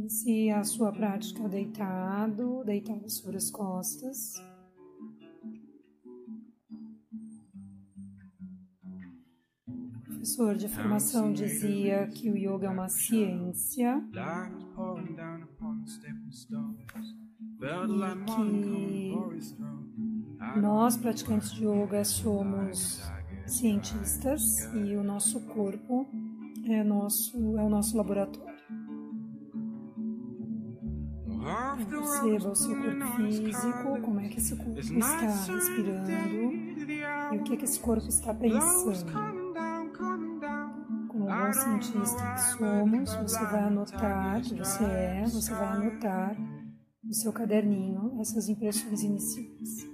Inicie a sua prática deitado, deitado sobre as costas. O professor de formação dizia que o yoga é uma ciência. E que nós, praticantes de yoga, somos cientistas e o nosso corpo é, nosso, é o nosso laboratório. Perceba o seu corpo físico, como é que esse corpo está respirando? e o que, que esse corpo está pensando. Como bom cientista que somos, você vai anotar que você é, você vai anotar no seu caderninho essas impressões iniciais.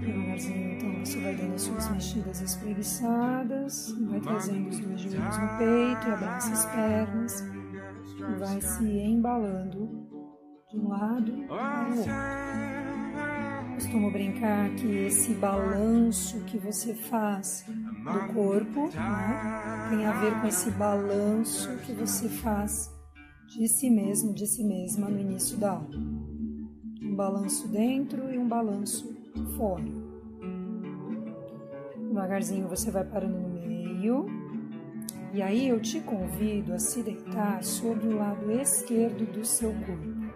Devagarzinho, então, você vai dando as suas mexidas espreguiçadas, vai trazendo os dois joelhos no peito e abraça as pernas vai se embalando de um lado para o outro. Costumo brincar que esse balanço que você faz do corpo né, tem a ver com esse balanço que você faz de si mesmo, de si mesma no início da aula. Um balanço dentro e um balanço fora. Devagarzinho você vai parando no meio. E aí eu te convido a se deitar sobre o lado esquerdo do seu corpo.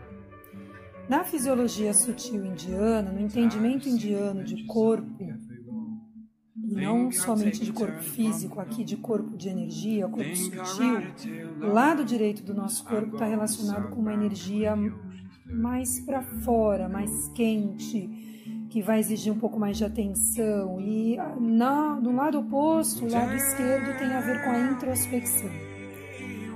Na fisiologia sutil indiana, no entendimento indiano de corpo, e não somente de corpo físico, aqui de corpo de energia, corpo sutil, o lado direito do nosso corpo está relacionado com uma energia mais para fora, mais quente, que vai exigir um pouco mais de atenção. E na, do lado oposto, o lado esquerdo tem a ver com a introspecção.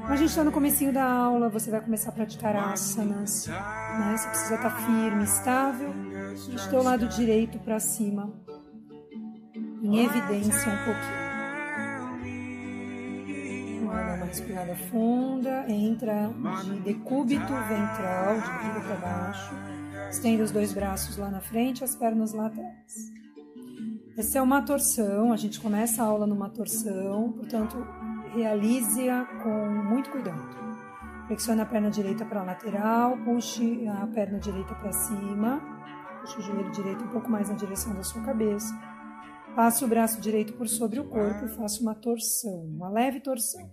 A gente está no comecinho da aula, você vai começar a praticar asanas, né? Você precisa estar tá firme, estável, do teu lado direito para cima, em evidência um pouquinho. Dar uma respirada funda, entra de decúbito ventral, de barriga para baixo Estenda os dois braços lá na frente, as pernas lá atrás. Essa é uma torção, a gente começa a aula numa torção, portanto, realize-a com muito cuidado. Flexione a perna direita para a lateral, puxe a perna direita para cima, puxe o joelho direito um pouco mais na direção da sua cabeça. Passe o braço direito por sobre o corpo e faça uma torção, uma leve torção.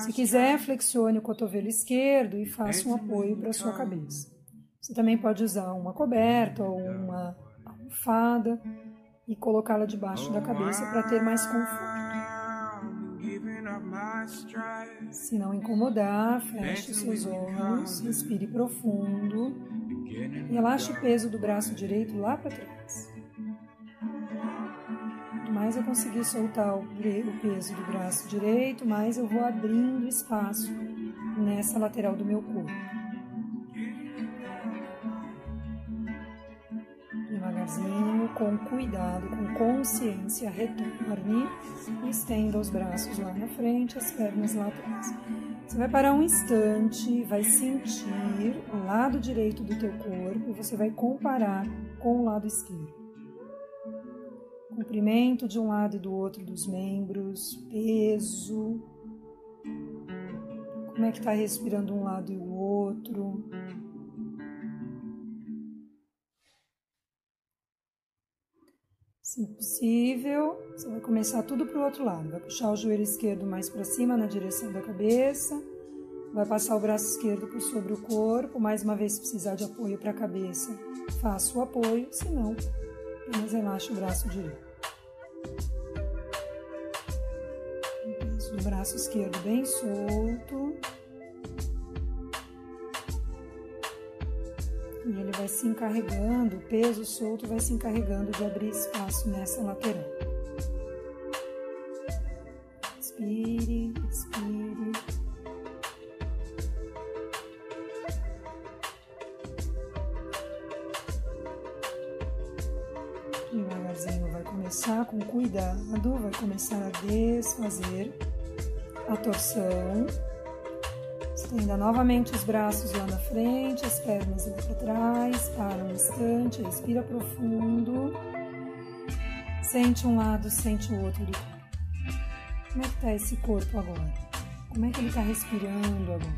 Se quiser, flexione o cotovelo esquerdo e faça um apoio para a sua cabeça. Você também pode usar uma coberta ou uma almofada e colocá-la debaixo da cabeça para ter mais conforto. Se não incomodar, feche os seus olhos, respire profundo relaxe o peso do braço direito lá para trás. Quanto mais eu conseguir soltar o peso do braço direito, mais eu vou abrindo espaço nessa lateral do meu corpo. Devagarzinho, com cuidado, com consciência, retorne e estenda os braços lá na frente, as pernas lá atrás. Você vai parar um instante, vai sentir o lado direito do teu corpo e você vai comparar com o lado esquerdo. Comprimento de um lado e do outro dos membros, peso. Como é que está respirando um lado e o outro? Se possível, você vai começar tudo para o outro lado. Vai puxar o joelho esquerdo mais para cima na direção da cabeça. Vai passar o braço esquerdo por sobre o corpo. Mais uma vez, se precisar de apoio para a cabeça, faça o apoio. Se não, apenas relaxa o braço direito. O braço esquerdo bem solto. Vai se encarregando, o peso solto vai se encarregando de abrir espaço nessa lateral. Inspire, expire. Devagarzinho vai começar com cuidado, vai começar a desfazer a torção. Estenda novamente os braços lá na frente, as pernas lá para trás. Para um instante, respira profundo. Sente um lado, sente o outro. Como é que está esse corpo agora? Como é que ele está respirando agora?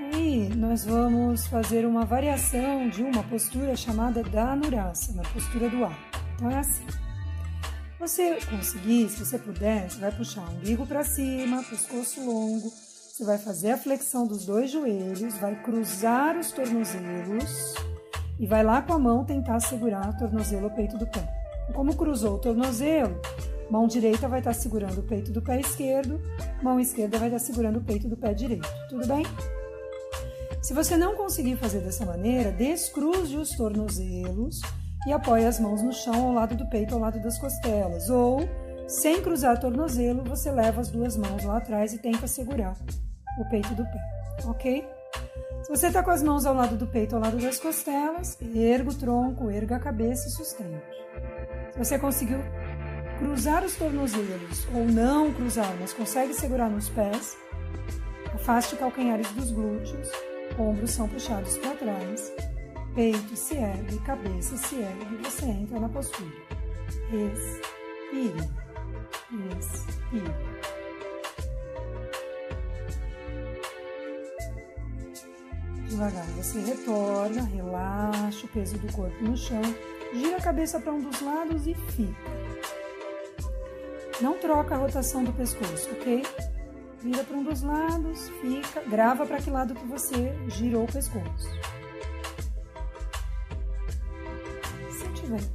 Aí nós vamos fazer uma variação de uma postura chamada Dhanurasana, postura do ar. Então é assim. Você conseguir, se você puder, você vai puxar o umbigo para cima, pescoço longo, você vai fazer a flexão dos dois joelhos, vai cruzar os tornozelos e vai lá com a mão tentar segurar o tornozelo, o peito do pé. Como cruzou o tornozelo, mão direita vai estar segurando o peito do pé esquerdo, mão esquerda vai estar segurando o peito do pé direito. Tudo bem? Se você não conseguir fazer dessa maneira, descruze os tornozelos e apoie as mãos no chão ao lado do peito, ao lado das costelas. Ou, sem cruzar tornozelo, você leva as duas mãos lá atrás e tenta segurar o peito do pé, ok? Se você está com as mãos ao lado do peito, ao lado das costelas, erga o tronco, erga a cabeça e sustente. Se você conseguiu cruzar os tornozelos ou não cruzar, mas consegue segurar nos pés, afaste calcanhares dos glúteos, ombros são puxados para trás, peito se ergue, cabeça se ergue você entra na postura. Respire, respire. Devagar, você retorna, relaxa o peso do corpo no chão, gira a cabeça para um dos lados e fica. Não troca a rotação do pescoço, ok? Vira para um dos lados, fica, grava para que lado que você girou o pescoço.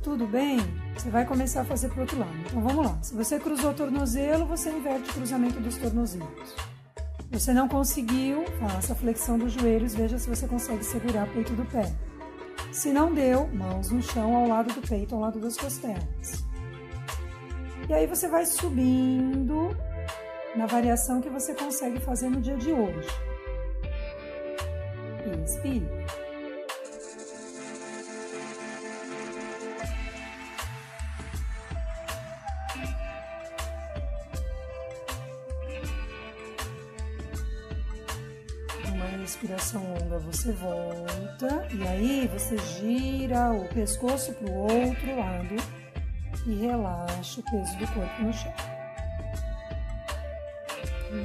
Tudo bem, você vai começar a fazer para o outro lado. Então vamos lá. Se você cruzou o tornozelo, você inverte o cruzamento dos tornozelos. Você não conseguiu, faça a flexão dos joelhos, veja se você consegue segurar o peito do pé. Se não deu, mãos no chão ao lado do peito, ao lado das costelas. E aí você vai subindo na variação que você consegue fazer no dia de hoje. Inspire. Longa, você volta e aí você gira o pescoço para o outro lado e relaxa o peso do corpo no chão.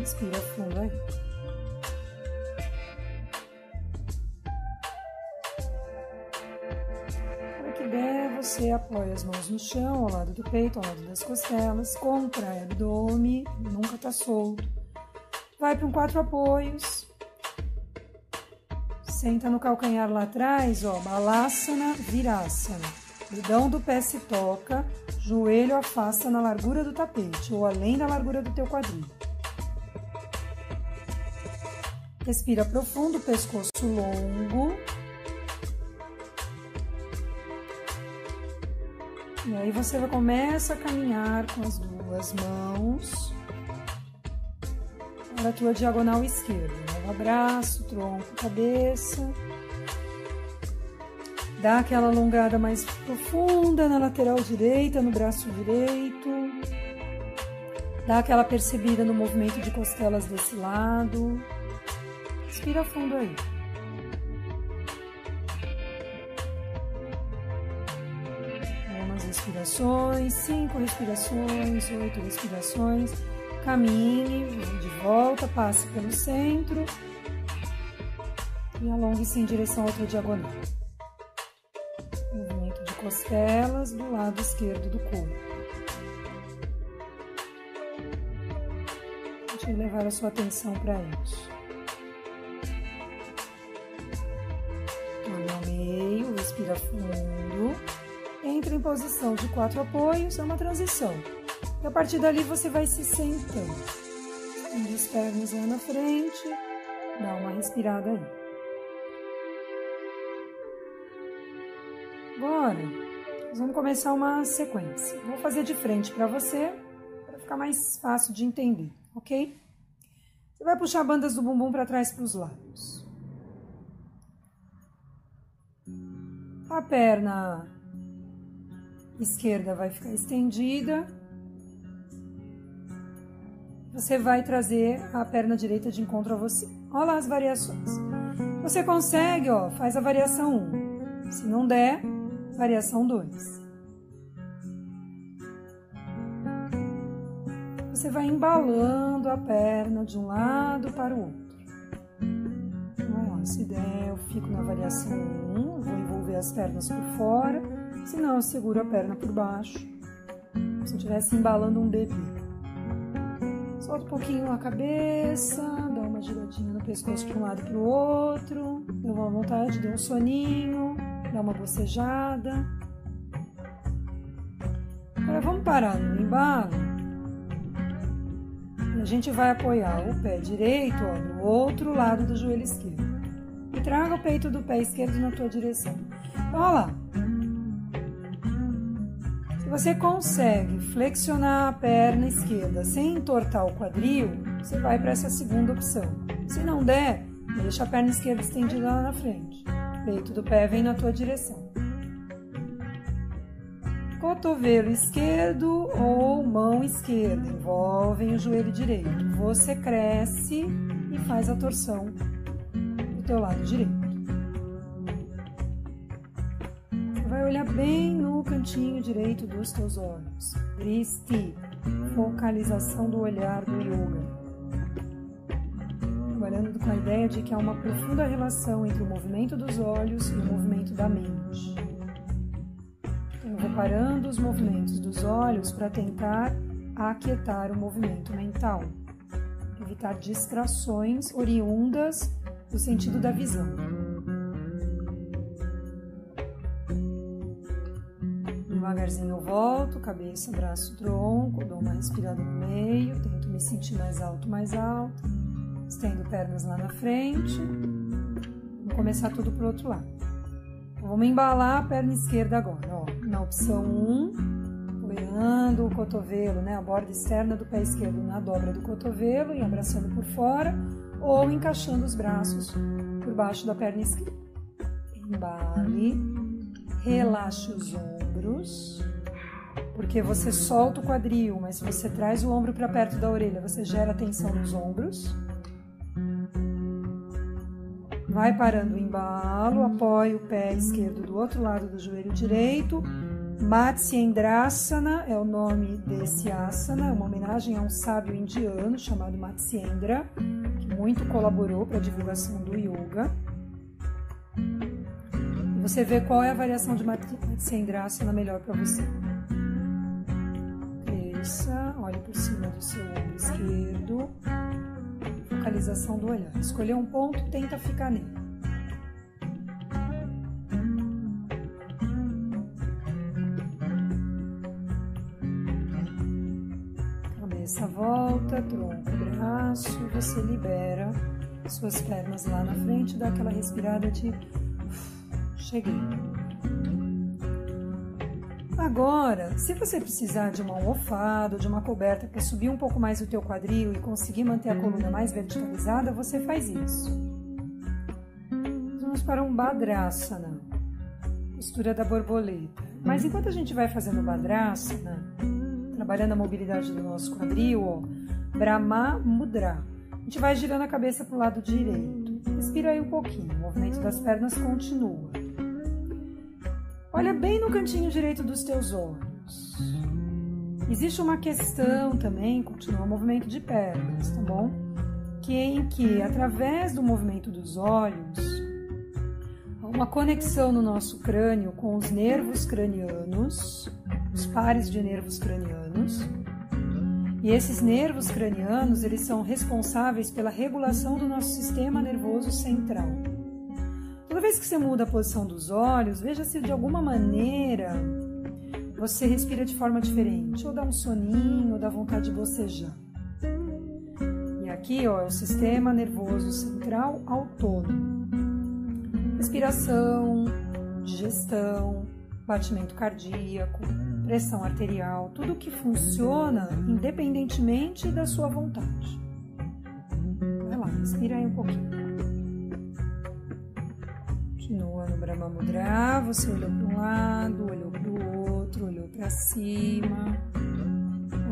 Inspira fundo aí. Para que der, você apoia as mãos no chão, ao lado do peito, ao lado das costelas, contrai o abdômen, nunca tá solto. Vai para um quatro apoios, Senta no calcanhar lá atrás, ó, balasana, virasana. Dedão do pé se toca, joelho afasta na largura do tapete ou além da largura do teu quadril. Respira profundo, pescoço longo. E aí você começa a caminhar com as duas mãos para a tua diagonal esquerda abraço, tronco, cabeça. Dá aquela alongada mais profunda na lateral direita, no braço direito. Dá aquela percebida no movimento de costelas desse lado. Respira fundo aí. Algumas respirações, cinco respirações, oito respirações. Caminhe de volta, passe pelo centro e alongue-se em direção à outra diagonal. Movimento de costelas do lado esquerdo do corpo. Deixe levar a sua atenção para isso. Torne ao meio, respira fundo. Entre em posição de quatro apoios, é uma transição. E a partir dali você vai se sentando. Estende as pernas lá na frente, dá uma respirada aí. Agora, nós vamos começar uma sequência. Vou fazer de frente para você, para ficar mais fácil de entender, ok? Você vai puxar bandas do bumbum para trás para os lados. A perna esquerda vai ficar estendida você vai trazer a perna direita de encontro a você. Olha lá as variações. Você consegue, ó, faz a variação 1. Se não der, variação 2. você vai embalando a perna de um lado para o outro. Se der, eu fico na variação 1, vou envolver as pernas por fora, se não, eu seguro a perna por baixo, se eu estivesse embalando um bebê. Solta um pouquinho a cabeça, dá uma giradinha no pescoço de um lado para o outro, deu uma vontade, deu um soninho, dá uma bocejada. Agora vamos parar no embalo a gente vai apoiar o pé direito ó, no outro lado do joelho esquerdo. E traga o peito do pé esquerdo na tua direção. Então, olha lá. Se você consegue flexionar a perna esquerda sem entortar o quadril, você vai para essa segunda opção. Se não der, deixa a perna esquerda estendida lá na frente. O peito do pé vem na tua direção cotovelo esquerdo ou mão esquerda envolvem o joelho direito. Você cresce e faz a torção do teu lado direito. Olhar bem no cantinho direito dos teus olhos. Dristi, focalização do olhar do yoga. Trabalhando com a ideia de que há uma profunda relação entre o movimento dos olhos e o movimento da mente reparando os movimentos dos olhos para tentar aquietar o movimento mental, evitar distrações oriundas do sentido da visão. Devagarzinho eu volto, cabeça, braço, tronco, dou uma respirada no meio, tento me sentir mais alto, mais alto, estendo pernas lá na frente. Vou começar tudo pro outro lado. Vamos embalar a perna esquerda agora, ó. Na opção 1, apoiando o cotovelo, né, a borda externa do pé esquerdo na dobra do cotovelo e abraçando por fora, ou encaixando os braços por baixo da perna esquerda. Embale, relaxe os ombros, porque você solta o quadril, mas se você traz o ombro para perto da orelha, você gera tensão nos ombros. Vai parando o embalo, apoia o pé esquerdo do outro lado do joelho direito. Matsyendrasana é o nome desse asana, é uma homenagem a um sábio indiano chamado Matsyendra, que muito colaborou para a divulgação do yoga. Você vê qual é a variação de Matsyendrasana melhor para você. Cresça, olhe por cima do seu ombro esquerdo localização do olhar. Escolher um ponto, tenta ficar nele. Cabeça volta, tronco, braço, você libera suas pernas lá na frente, dá aquela respirada de cheguei. Agora, se você precisar de uma almofada, de uma coberta para subir um pouco mais o teu quadril e conseguir manter a coluna mais verticalizada, você faz isso. Vamos para um Badrasana, postura da borboleta. Mas enquanto a gente vai fazendo Badrasana, trabalhando a mobilidade do nosso quadril, ó, Brahma Mudra, a gente vai girando a cabeça para o lado direito. Respira aí um pouquinho, o movimento das pernas continua. Olha bem no cantinho direito dos teus olhos. Existe uma questão também, continua o movimento de pernas, tá bom? Que é em que, através do movimento dos olhos, uma conexão no nosso crânio com os nervos cranianos, os pares de nervos cranianos. E esses nervos cranianos, eles são responsáveis pela regulação do nosso sistema nervoso central. Toda vez que você muda a posição dos olhos, veja se de alguma maneira você respira de forma diferente, ou dá um soninho, ou dá vontade de bocejar. E aqui, ó, é o sistema nervoso central autônomo. Respiração, digestão, batimento cardíaco, pressão arterial, tudo que funciona independentemente da sua vontade. Vai lá, respira aí um pouquinho. Continua no Brahma Mudra, você olhou para um lado, olhou para o outro, olhou para cima,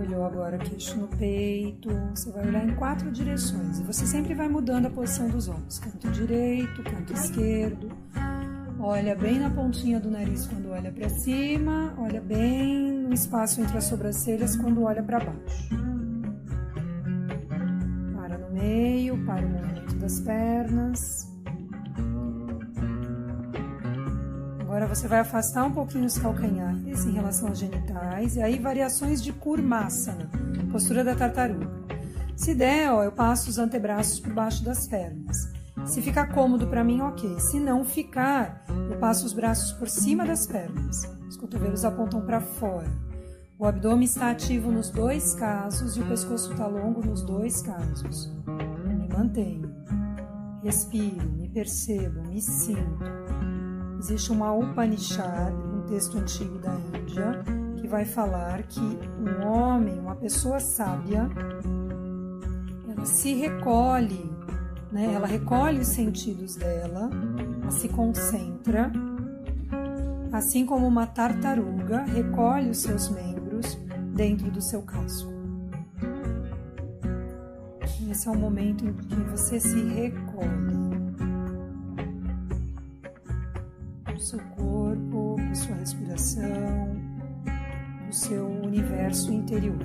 olhou agora queixo no peito. Você vai olhar em quatro direções e você sempre vai mudando a posição dos olhos: canto direito, canto esquerdo. Olha bem na pontinha do nariz quando olha para cima, olha bem no espaço entre as sobrancelhas quando olha para baixo. meio para o movimento das pernas. Agora você vai afastar um pouquinho os calcanhares em relação aos genitais e aí variações de Kurmasana, postura da tartaruga. Se der, ó, eu passo os antebraços por baixo das pernas. Se ficar cômodo para mim, ok. Se não ficar, eu passo os braços por cima das pernas. Os cotovelos apontam para fora. O abdômen está ativo nos dois casos e o pescoço está longo nos dois casos. Me mantenho. Respiro, me percebo, me sinto. Existe uma Upanishad, um texto antigo da Índia, que vai falar que um homem, uma pessoa sábia, ela se recolhe, né? ela recolhe os sentidos dela, ela se concentra, assim como uma tartaruga recolhe os seus membros dentro do seu casco. Esse é o momento em que você se recolhe. Seu corpo, sua respiração, o seu universo interior.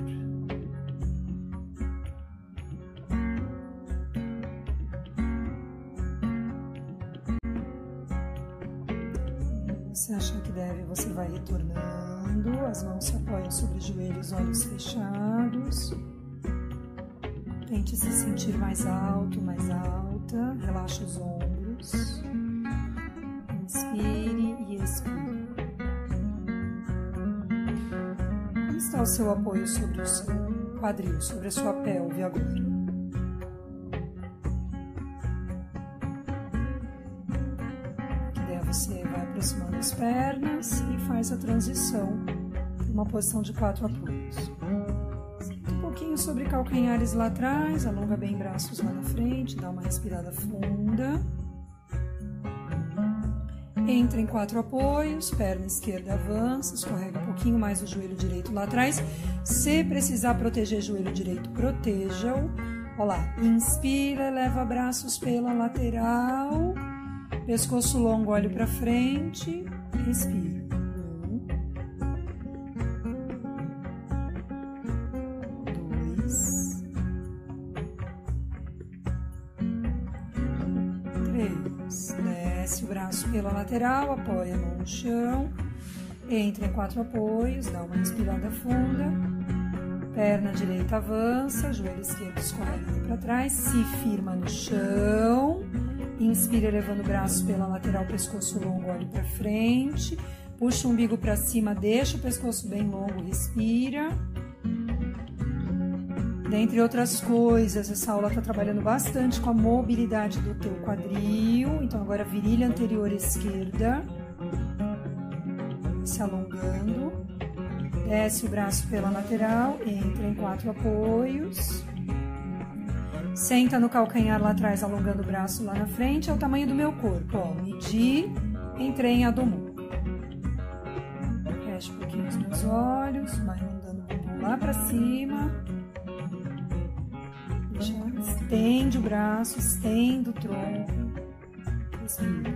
Você acha que deve, você vai retornando, as mãos se apoiam sobre os joelhos, olhos fechados. Tente se sentir mais alto, mais alta, relaxa os ombros. Como está o seu apoio sobre o seu quadril, sobre a sua pelve agora? Que daí você vai aproximando as pernas e faz a transição para uma posição de quatro apoios. Um pouquinho sobre calcanhares lá atrás, alonga bem braços lá na frente, dá uma respirada funda. Entra em quatro apoios, perna esquerda avança, escorrega um pouquinho mais o joelho direito lá atrás. Se precisar proteger joelho direito, proteja-o. Olha lá, inspira, leva braços pela lateral, pescoço longo, olho para frente, respira. Lateral, apoia no chão, entra em quatro apoios, dá uma inspirada funda, perna direita avança, joelho esquerdo escorrega para trás, se firma no chão, inspira levando o braço pela lateral, pescoço longo, olho para frente, puxa o umbigo para cima, deixa o pescoço bem longo, respira. Dentre outras coisas, essa aula está trabalhando bastante com a mobilidade do teu quadril. Então, agora virilha anterior esquerda, se alongando. Desce o braço pela lateral, entra em quatro apoios. Senta no calcanhar lá atrás, alongando o braço lá na frente. É o tamanho do meu corpo, ó. Medi, entrei em Adomu. Fecha um pouquinho os meus olhos, vai mandando o bumbum lá para cima. Estende o braço, estende o tronco. Respira.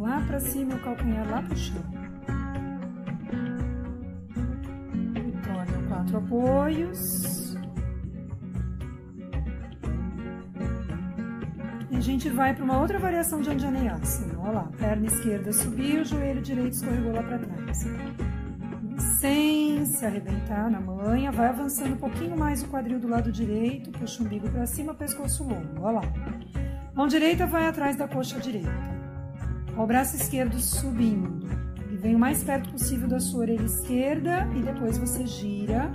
Lá para cima, o calcanhar lá para o chão. Torna quatro apoios. E a gente vai para uma outra variação de Anjaneyasana. Olha lá, perna esquerda subiu, joelho direito escorregou lá para trás sem se arrebentar na manha, vai avançando um pouquinho mais o quadril do lado direito, puxa o umbigo para cima, pescoço longo, olha lá. Mão direita vai atrás da coxa direita. O braço esquerdo subindo. E vem o mais perto possível da sua orelha esquerda e depois você gira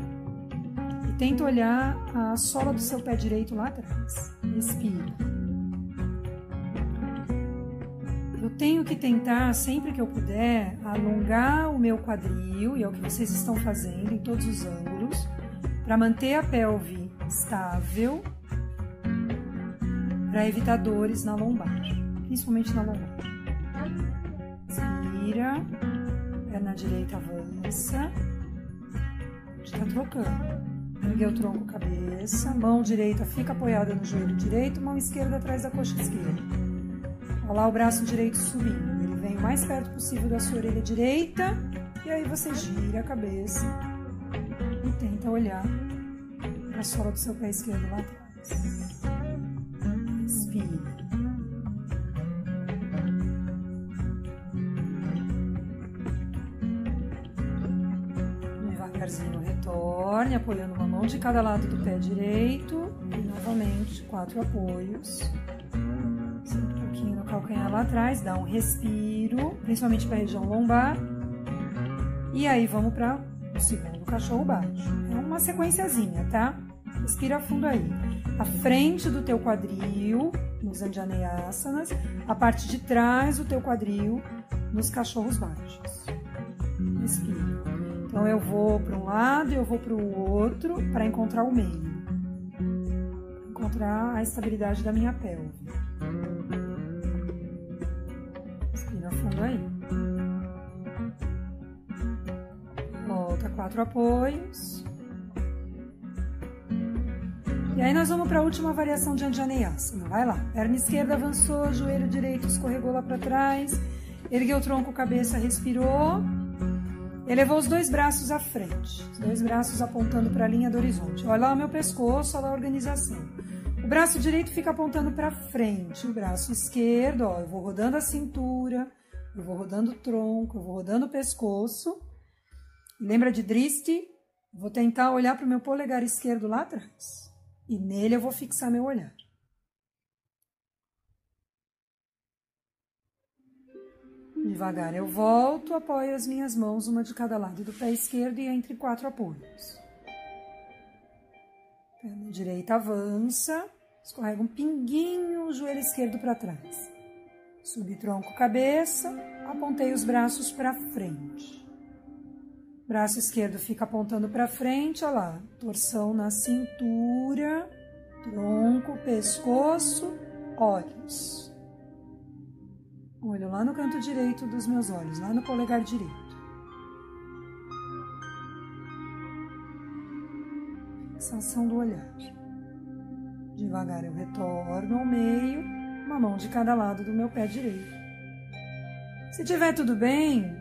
e tenta olhar a sola do seu pé direito lá atrás. Respira. Tenho que tentar, sempre que eu puder, alongar o meu quadril, e é o que vocês estão fazendo em todos os ângulos, para manter a pelve estável, para evitar dores na lombar, principalmente na lombar. Inspira, perna direita avança, está trocando. Ergue o tronco, cabeça, mão direita fica apoiada no joelho direito, mão esquerda atrás da coxa esquerda. Olha lá o braço direito subindo. Ele vem o mais perto possível da sua orelha direita. E aí você gira a cabeça e tenta olhar a sola do seu pé esquerdo lá atrás. Respire. Devagarzinho retorne, apoiando uma mão de cada lado do pé direito. E novamente, quatro apoios. Calcanhar lá atrás, dá um respiro, principalmente para a região lombar. E aí vamos para o segundo cachorro baixo. É uma sequenciazinha, tá? Respira fundo aí. A frente do teu quadril nos Anjaneyasanas, a parte de trás do teu quadril nos cachorros baixos. Respira. Então eu vou para um lado e eu vou para o outro para encontrar o meio. Encontrar a estabilidade da minha pelve. Quatro apoios. E aí nós vamos para a última variação de Anjaneyasana. Vai lá. Perna esquerda avançou, joelho direito escorregou lá para trás. Ergueu o tronco, cabeça, respirou. Elevou os dois braços à frente. Os dois braços apontando para a linha do horizonte. Olha lá o meu pescoço, olha lá a organização. O braço direito fica apontando para frente. O braço esquerdo, ó, eu vou rodando a cintura, eu vou rodando o tronco, eu vou rodando o pescoço. Lembra de Driste? Vou tentar olhar para o meu polegar esquerdo lá atrás. E nele eu vou fixar meu olhar. Devagar eu volto, apoio as minhas mãos, uma de cada lado do pé esquerdo e entre quatro apoios. Perna direita avança, escorrega um pinguinho o joelho esquerdo para trás. Subi tronco, cabeça, apontei os braços para frente. Braço esquerdo fica apontando para frente, olha lá. Torção na cintura, tronco, pescoço, olhos. Olho lá no canto direito dos meus olhos, lá no polegar direito. Sensação do olhar. Devagar eu retorno ao meio, uma mão de cada lado do meu pé direito. Se tiver tudo bem,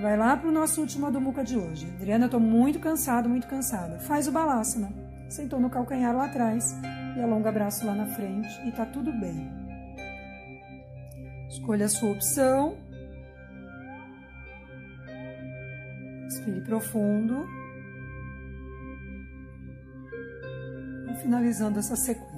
Vai lá para o nosso último Adumuca de hoje. Adriana, eu estou muito cansado, muito cansada. Faz o balasana. Sentou no calcanhar lá atrás e alonga o braço lá na frente e tá tudo bem. Escolha a sua opção. Respire profundo. E finalizando essa sequência.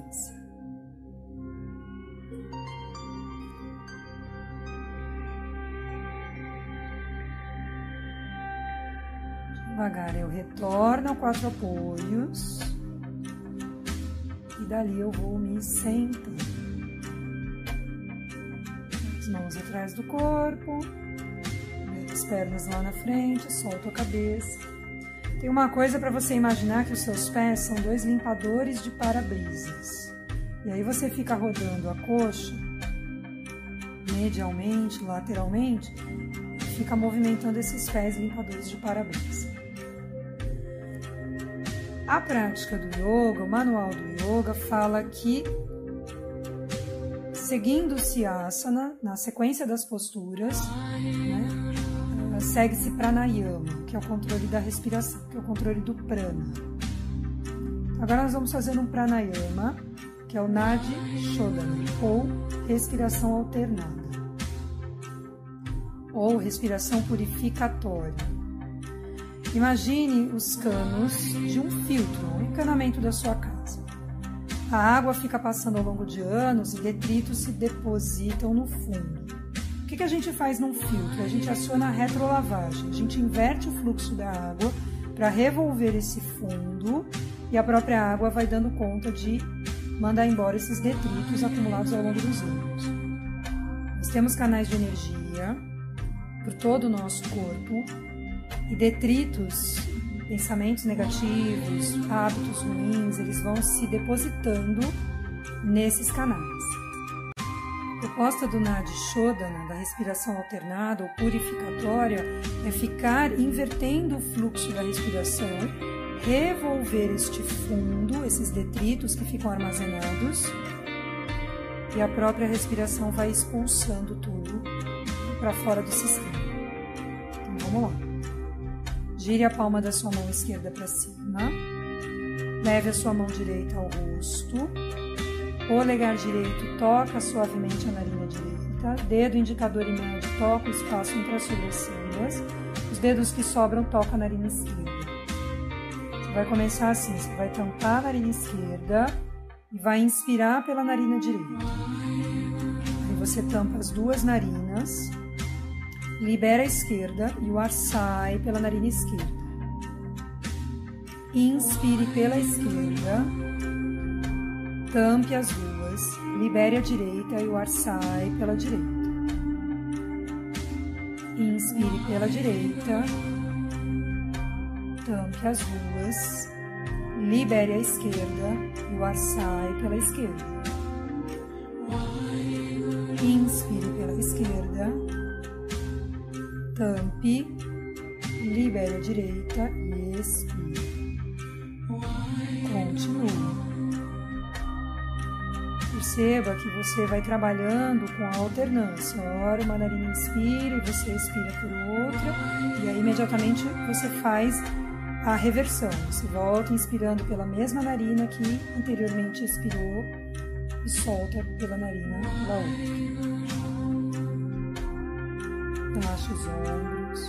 Devagar eu retorno quatro apoios. E dali eu vou me sentando. As mãos atrás do corpo. As pernas lá na frente, solto a cabeça. Tem uma coisa para você imaginar que os seus pés são dois limpadores de para-brisas. E aí você fica rodando a coxa medialmente, lateralmente, fica movimentando esses pés limpadores de para-brisa. A prática do yoga, o manual do yoga, fala que seguindo-se asana, na sequência das posturas, né, segue-se pranayama, que é o controle da respiração, que é o controle do prana. Agora nós vamos fazer um pranayama, que é o Nadi Shodhana, ou respiração alternada, ou respiração purificatória. Imagine os canos de um filtro, um encanamento da sua casa. A água fica passando ao longo de anos e detritos se depositam no fundo. O que, a gente faz num filtro? A gente aciona a retrolavagem, a gente inverte o fluxo da água para revolver esse fundo e a própria água vai dando conta de mandar embora esses detritos acumulados ao longo dos anos. Nós temos canais de energia por todo o nosso corpo e detritos, pensamentos negativos, hábitos ruins, eles vão se depositando nesses canais. A proposta do Nadi Shodhana, da respiração alternada ou purificatória, é ficar invertendo o fluxo da respiração, revolver este fundo, esses detritos que ficam armazenados, e a própria respiração vai expulsando tudo para fora do sistema. Então vamos lá. Gire a palma da sua mão esquerda para cima. Leve a sua mão direita ao rosto. Polegar direito toca suavemente a narina direita. Dedo indicador e médio toca o espaço entre as sobrancelhas. Os dedos que sobram tocam a narina esquerda. Você vai começar assim: você vai tampar a narina esquerda e vai inspirar pela narina direita. Aí você tampa as duas narinas, libera a esquerda e o ar sai pela narina esquerda. Inspire pela esquerda, tampe as duas, libere a direita e o ar sai pela direita. Inspire pela direita, tampe as duas, libere a esquerda e o ar sai pela esquerda. Inspire pela esquerda, tampe, libere a direita e expire. Continue. Perceba que você vai trabalhando com a alternância. Ora, uma narina inspira e você expira por outra, e aí imediatamente você faz a reversão. Você volta inspirando pela mesma narina que anteriormente expirou e solta pela narina da outra. Relaxa os ombros,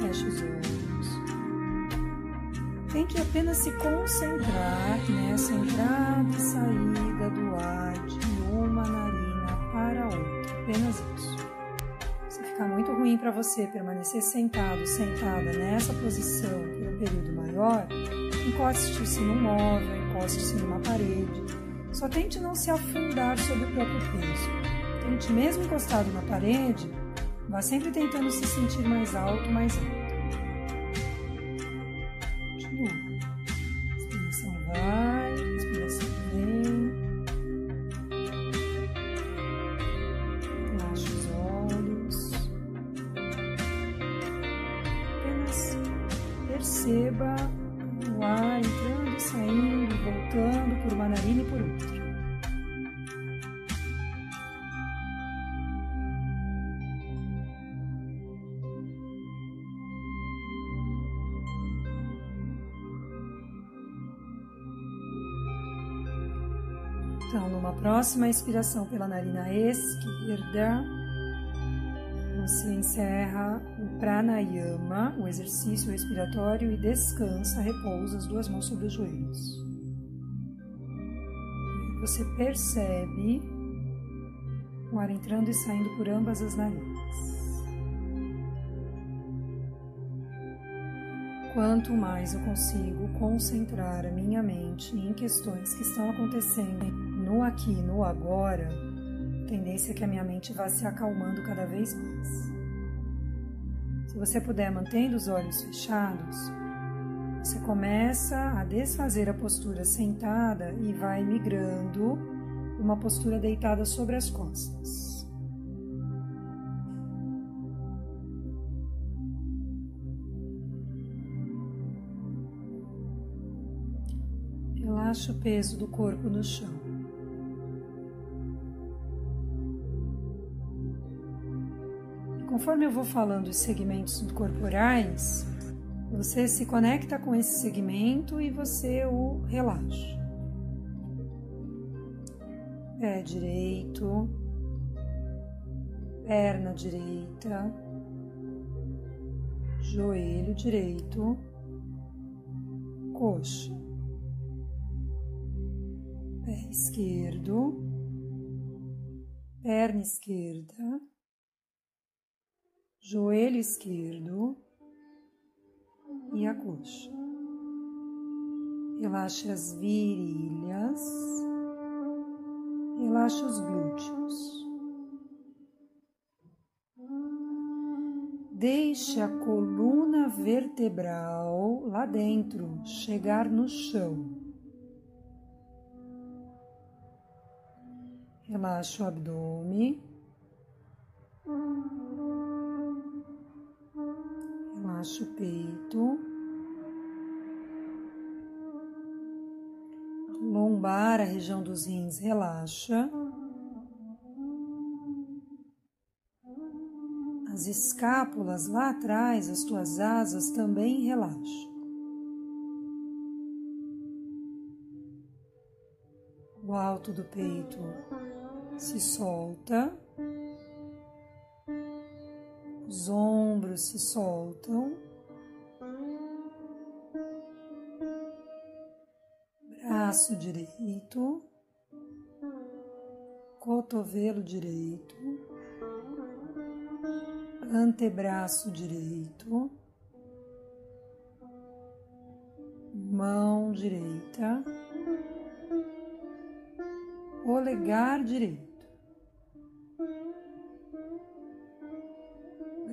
fecha os ombros tem que apenas se concentrar nessa entrada e saída do ar de uma narina para outra. Apenas isso. Se ficar muito ruim para você permanecer sentado, sentada nessa posição por um período maior, encoste-se num móvel, encoste-se numa parede. Só tente não se afundar sobre o próprio peso. Tente, mesmo encostado na parede, vá sempre tentando se sentir mais alto, mais alto. Próxima inspiração pela narina esquerda, você encerra o pranayama, o exercício respiratório, e descansa, repousa as duas mãos sobre os joelhos. Você percebe o ar entrando e saindo por ambas as narinas. Quanto mais eu consigo concentrar a minha mente em questões que estão acontecendo no aqui e no agora, tendência é que a minha mente vá se acalmando cada vez mais. Se você puder, mantendo os olhos fechados, você começa a desfazer a postura sentada e vai migrando uma postura deitada sobre as costas. Relaxa o peso do corpo no chão. Conforme eu vou falando os segmentos corporais, você se conecta com esse segmento e você o relaxa. Pé direito, perna direita, joelho direito, coxa, pé esquerdo, perna esquerda joelho esquerdo e a coxa. Relaxe as virilhas, relaxe os glúteos. Deixe a coluna vertebral lá dentro chegar no chão. Relaxe o abdômen. Relaxa o peito, lombar, a região dos rins relaxa, as escápulas lá atrás, as tuas asas também relaxam. alto do peito se solta, os ombros se soltam, braço direito, cotovelo direito, antebraço direito, mão direita. Polegar direito,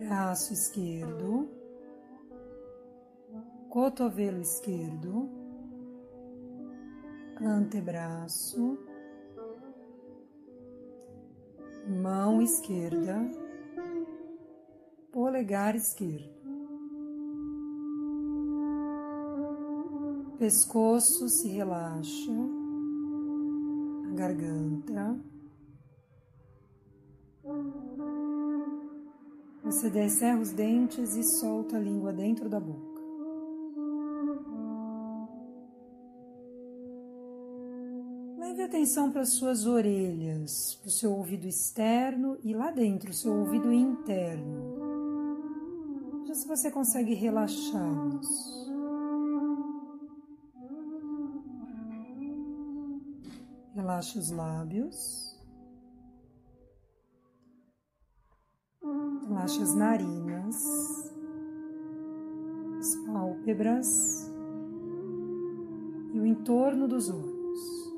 braço esquerdo, cotovelo esquerdo, antebraço, mão esquerda, polegar esquerdo. Pescoço se relaxa garganta. Você descerra os dentes e solta a língua dentro da boca. Leve atenção para as suas orelhas, para o seu ouvido externo e lá dentro, o seu ouvido interno. Veja se você consegue relaxá-los. Relaxa os lábios. Relaxa as narinas, as pálpebras e o entorno dos olhos.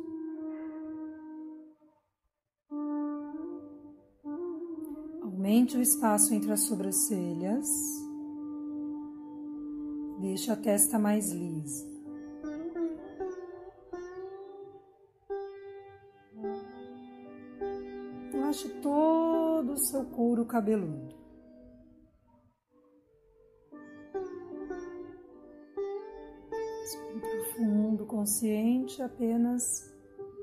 Aumente o espaço entre as sobrancelhas. Deixe a testa mais lisa. relaxe todo o seu couro cabeludo. Consciente, apenas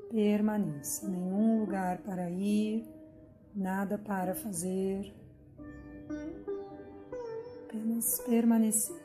permaneça. Nenhum lugar para ir, nada para fazer. Apenas permanecer.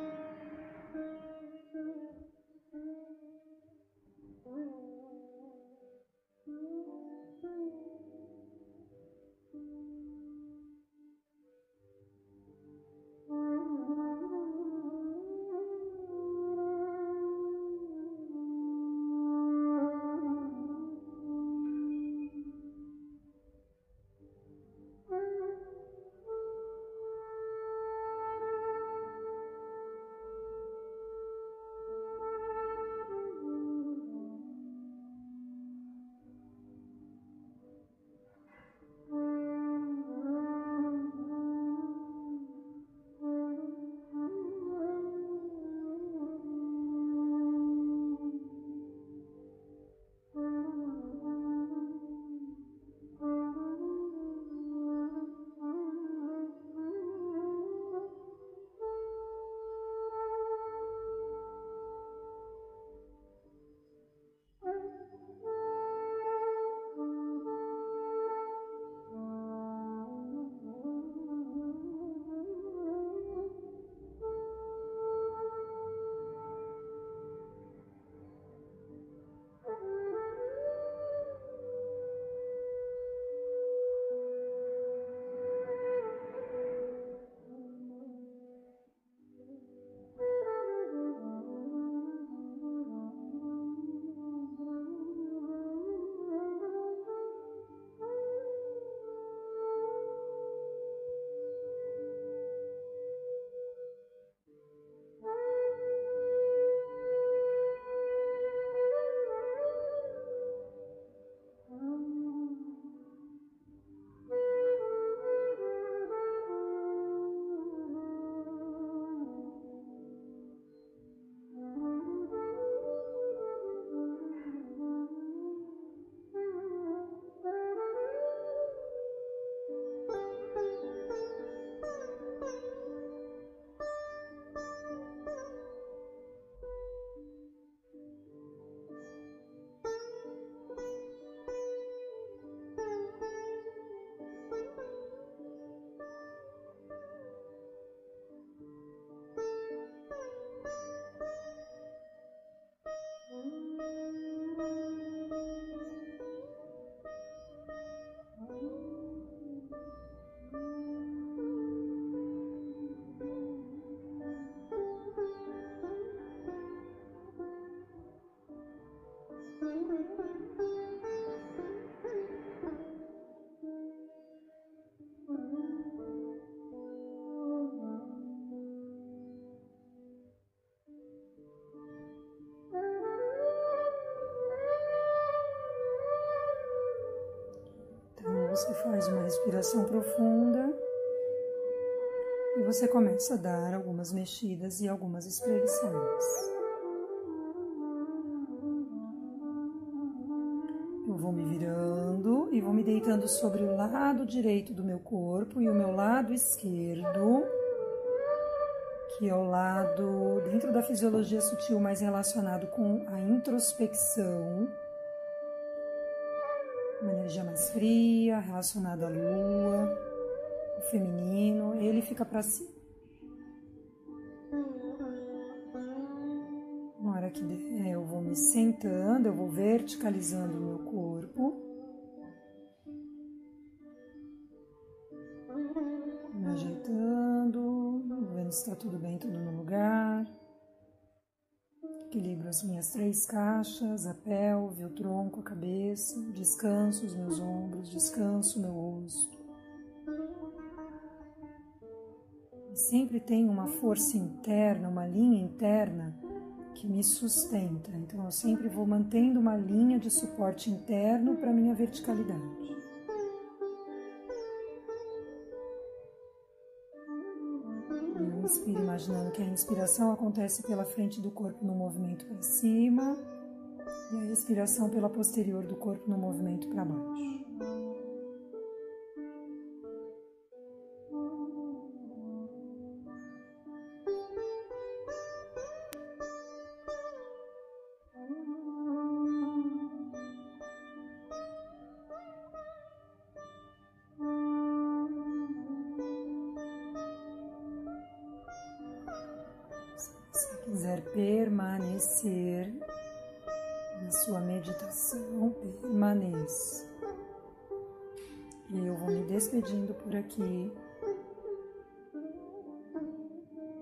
você faz uma respiração profunda e você começa a dar algumas mexidas e algumas espreguições. Eu vou me virando e vou me deitando sobre o lado direito do meu corpo e o meu lado esquerdo, que é o lado dentro da fisiologia sutil mais relacionado com a introspecção energia mais fria, relacionada à lua, o feminino, ele fica para cima. Na hora que der, eu vou me sentando, eu vou verticalizando o meu corpo. Me ajeitando, vendo se está tudo bem, tudo no lugar. Equilibro as minhas três caixas, a pelve, o tronco, a cabeça, descanso os meus ombros, descanso o meu rosto. Sempre tenho uma força interna, uma linha interna que me sustenta. Então eu sempre vou mantendo uma linha de suporte interno para minha verticalidade. Inspire imaginando que a inspiração acontece pela frente do corpo no movimento para cima e a expiração pela posterior do corpo no movimento para baixo. E eu vou me despedindo por aqui.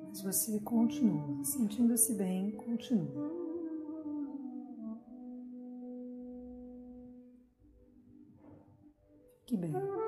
Mas você continua, sentindo-se bem, continua. Fique bem.